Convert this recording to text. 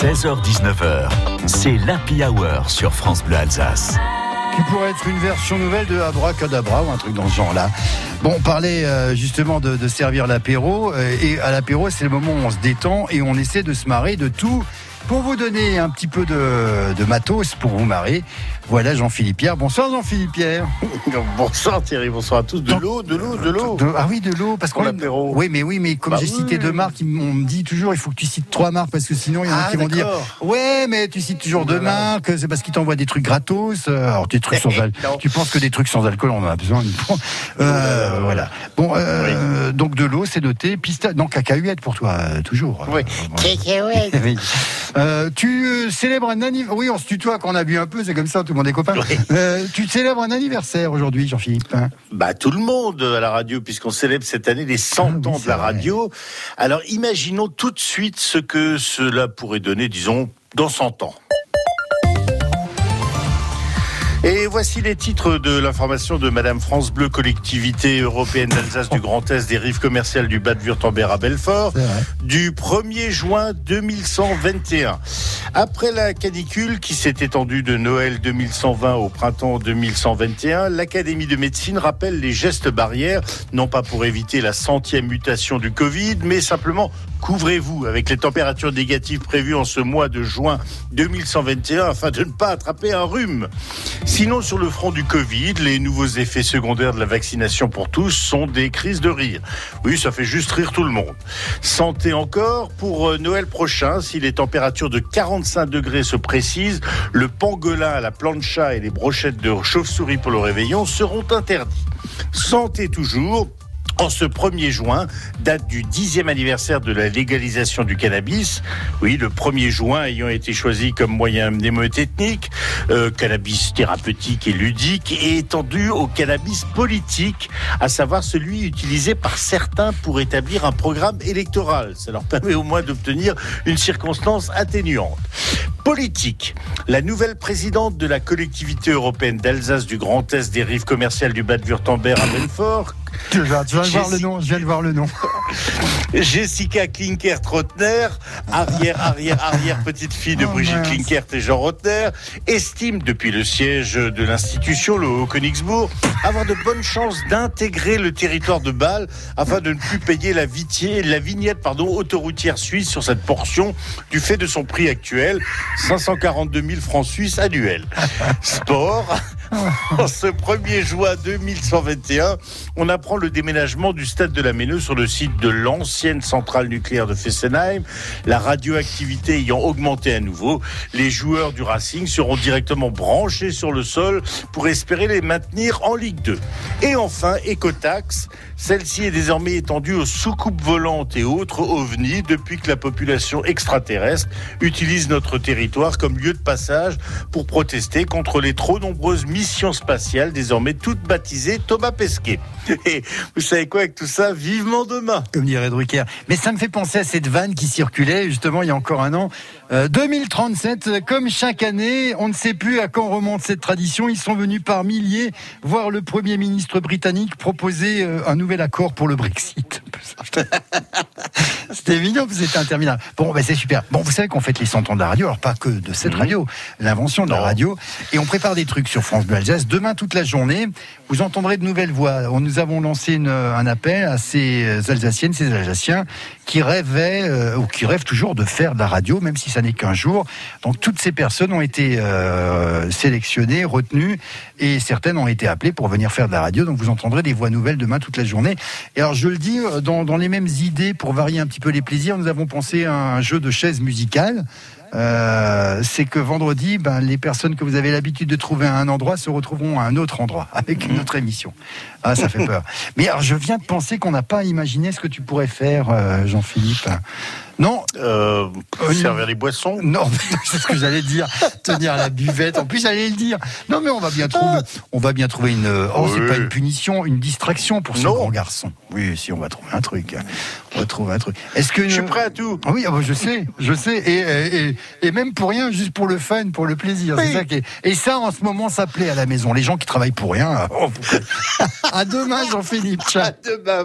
16h-19h, c'est l'Happy Hour sur France Bleu Alsace qui pourrait être une version nouvelle de Abracadabra ou un truc dans ce genre-là. Bon, on parlait euh, justement de, servir l'apéro, euh, et à l'apéro, c'est le moment où on se détend et on essaie de se marrer de tout pour vous donner un petit peu de, de matos pour vous marrer. Voilà Jean-Philippe Pierre. Bonsoir Jean-Philippe Pierre. bonsoir Thierry, bonsoir à tous. De l'eau, de l'eau, de l'eau. Ah oui, de l'eau, parce qu'on l'apéro. Oui, mais oui, mais comme bah j'ai cité deux marques, on me dit toujours il faut que tu cites trois marques parce que sinon il y en a ah, qui vont dire ouais, mais tu cites toujours deux marques, c'est parce qu'ils t'envoient des trucs gratos. Alors des trucs sans alcool. tu penses que des trucs sans alcool, on en a besoin. Euh, voilà. Bon, euh, donc de l'eau, c'est noté. Pista, non, cacahuète pour toi, euh, toujours. Oui, cacahuète. Euh, tu euh, célèbres un anniversaire. Oui, on se tutoie quand on a bu un peu, c'est comme ça, tout le monde est copain. Euh, tu célèbres un anniversaire aujourd'hui, Jean-Philippe hein? Bah tout le monde à la radio, puisqu'on célèbre cette année les 100 ah ans de la radio. Alors imaginons tout de suite ce que cela pourrait donner, disons, dans 100 ans. Et voici les titres de l'information de Madame France Bleu, collectivité européenne d'Alsace du Grand Est des rives commerciales du Bas de Württemberg à Belfort, du 1er juin 2121. Après la canicule qui s'est étendue de Noël 2120 au printemps 2121, l'Académie de médecine rappelle les gestes barrières, non pas pour éviter la centième mutation du Covid, mais simplement couvrez-vous avec les températures négatives prévues en ce mois de juin 2121 afin de ne pas attraper un rhume. Sinon, sur le front du Covid, les nouveaux effets secondaires de la vaccination pour tous sont des crises de rire. Oui, ça fait juste rire tout le monde. Santé encore, pour euh, Noël prochain, si les températures de 45 degrés se précisent, le pangolin à la plancha et les brochettes de chauve-souris pour le réveillon seront interdits. Santé toujours, en ce 1er juin, date du dixième anniversaire de la légalisation du cannabis. Oui, le 1er juin ayant été choisi comme moyen mnémotechnique, euh, cannabis thérapeutique et ludique, et étendu au cannabis politique, à savoir celui utilisé par certains pour établir un programme électoral. Ça leur permet au moins d'obtenir une circonstance atténuante. Politique. La nouvelle présidente de la collectivité européenne d'Alsace du Grand Est des rives commerciales du Bade-Württemberg à Belfort, tu viens, de voir le nom, je viens de voir le nom. Jessica Klinkert-Rotner, arrière, arrière, arrière petite fille de oh, Brigitte Klinkert et Jean Rotner, estime depuis le siège de l'institution, le Haut-Königsbourg, avoir de bonnes chances d'intégrer le territoire de Bâle afin de ne plus payer la, vitier, la vignette pardon, autoroutière suisse sur cette portion du fait de son prix actuel, 542 000 francs suisses annuels. Sport. En ce 1er juin 2121, on apprend le déménagement du stade de la Méneux sur le site de l'ancienne centrale nucléaire de Fessenheim. La radioactivité ayant augmenté à nouveau, les joueurs du Racing seront directement branchés sur le sol pour espérer les maintenir en Ligue 2. Et enfin, Ecotax. Celle-ci est désormais étendue aux soucoupes volantes et autres ovnis depuis que la population extraterrestre utilise notre territoire comme lieu de passage pour protester contre les trop nombreuses spatiales désormais toutes baptisées Thomas Pesquet. Et vous savez quoi avec tout ça? Vivement demain Comme dirait Drucker. Mais ça me fait penser à cette vanne qui circulait justement il y a encore un an. 2037, euh, comme chaque année, on ne sait plus à quand remonte cette tradition. Ils sont venus par milliers voir le Premier ministre britannique proposer euh, un nouvel accord pour le Brexit. C'était évident que c'était interminable. Bon, ben c'est super. Bon, vous savez qu'on fait les 100 ans de la radio, alors pas que de cette mhm. radio, l'invention de la radio. Et on prépare des trucs sur France Bleu Alsace. Demain, toute la journée, vous entendrez de nouvelles voix. Nous avons lancé un appel à ces Alsaciennes, ces Alsaciens qui rêvaient, euh, ou qui rêvent toujours de faire de la radio, même si ça n'est qu'un jour. Donc toutes ces personnes ont été euh, sélectionnées, retenues, et certaines ont été appelées pour venir faire de la radio. Donc vous entendrez des voix nouvelles demain toute la journée. Et alors je le dis, euh, dans, dans les mêmes idées, pour varier un petit peu les plaisirs, nous avons pensé à un jeu de chaises musicales. Euh, c'est que vendredi, ben, les personnes que vous avez l'habitude de trouver à un endroit se retrouveront à un autre endroit avec une autre émission. Ah, ça fait peur. Mais alors, je viens de penser qu'on n'a pas imaginé ce que tu pourrais faire, euh, Jean-Philippe. Non. Euh, servir les boissons Non, c'est ce que j'allais dire. Tenir la buvette. En plus, j'allais le dire. Non, mais on va bien trouver. On va bien trouver une. Oh, c'est pas une punition, une distraction pour ce grand garçon. Oui, si on va trouver un truc. On va trouver un truc. Est-ce que je suis prêt à tout ah Oui, ah bah, je sais, je sais, et, et, et, même pour rien, juste pour le fun, pour le plaisir. Ça qui est... Et ça, en ce moment, ça plaît à la maison. Les gens qui travaillent pour rien. Oh, à demain, Jean-Philippe. À demain.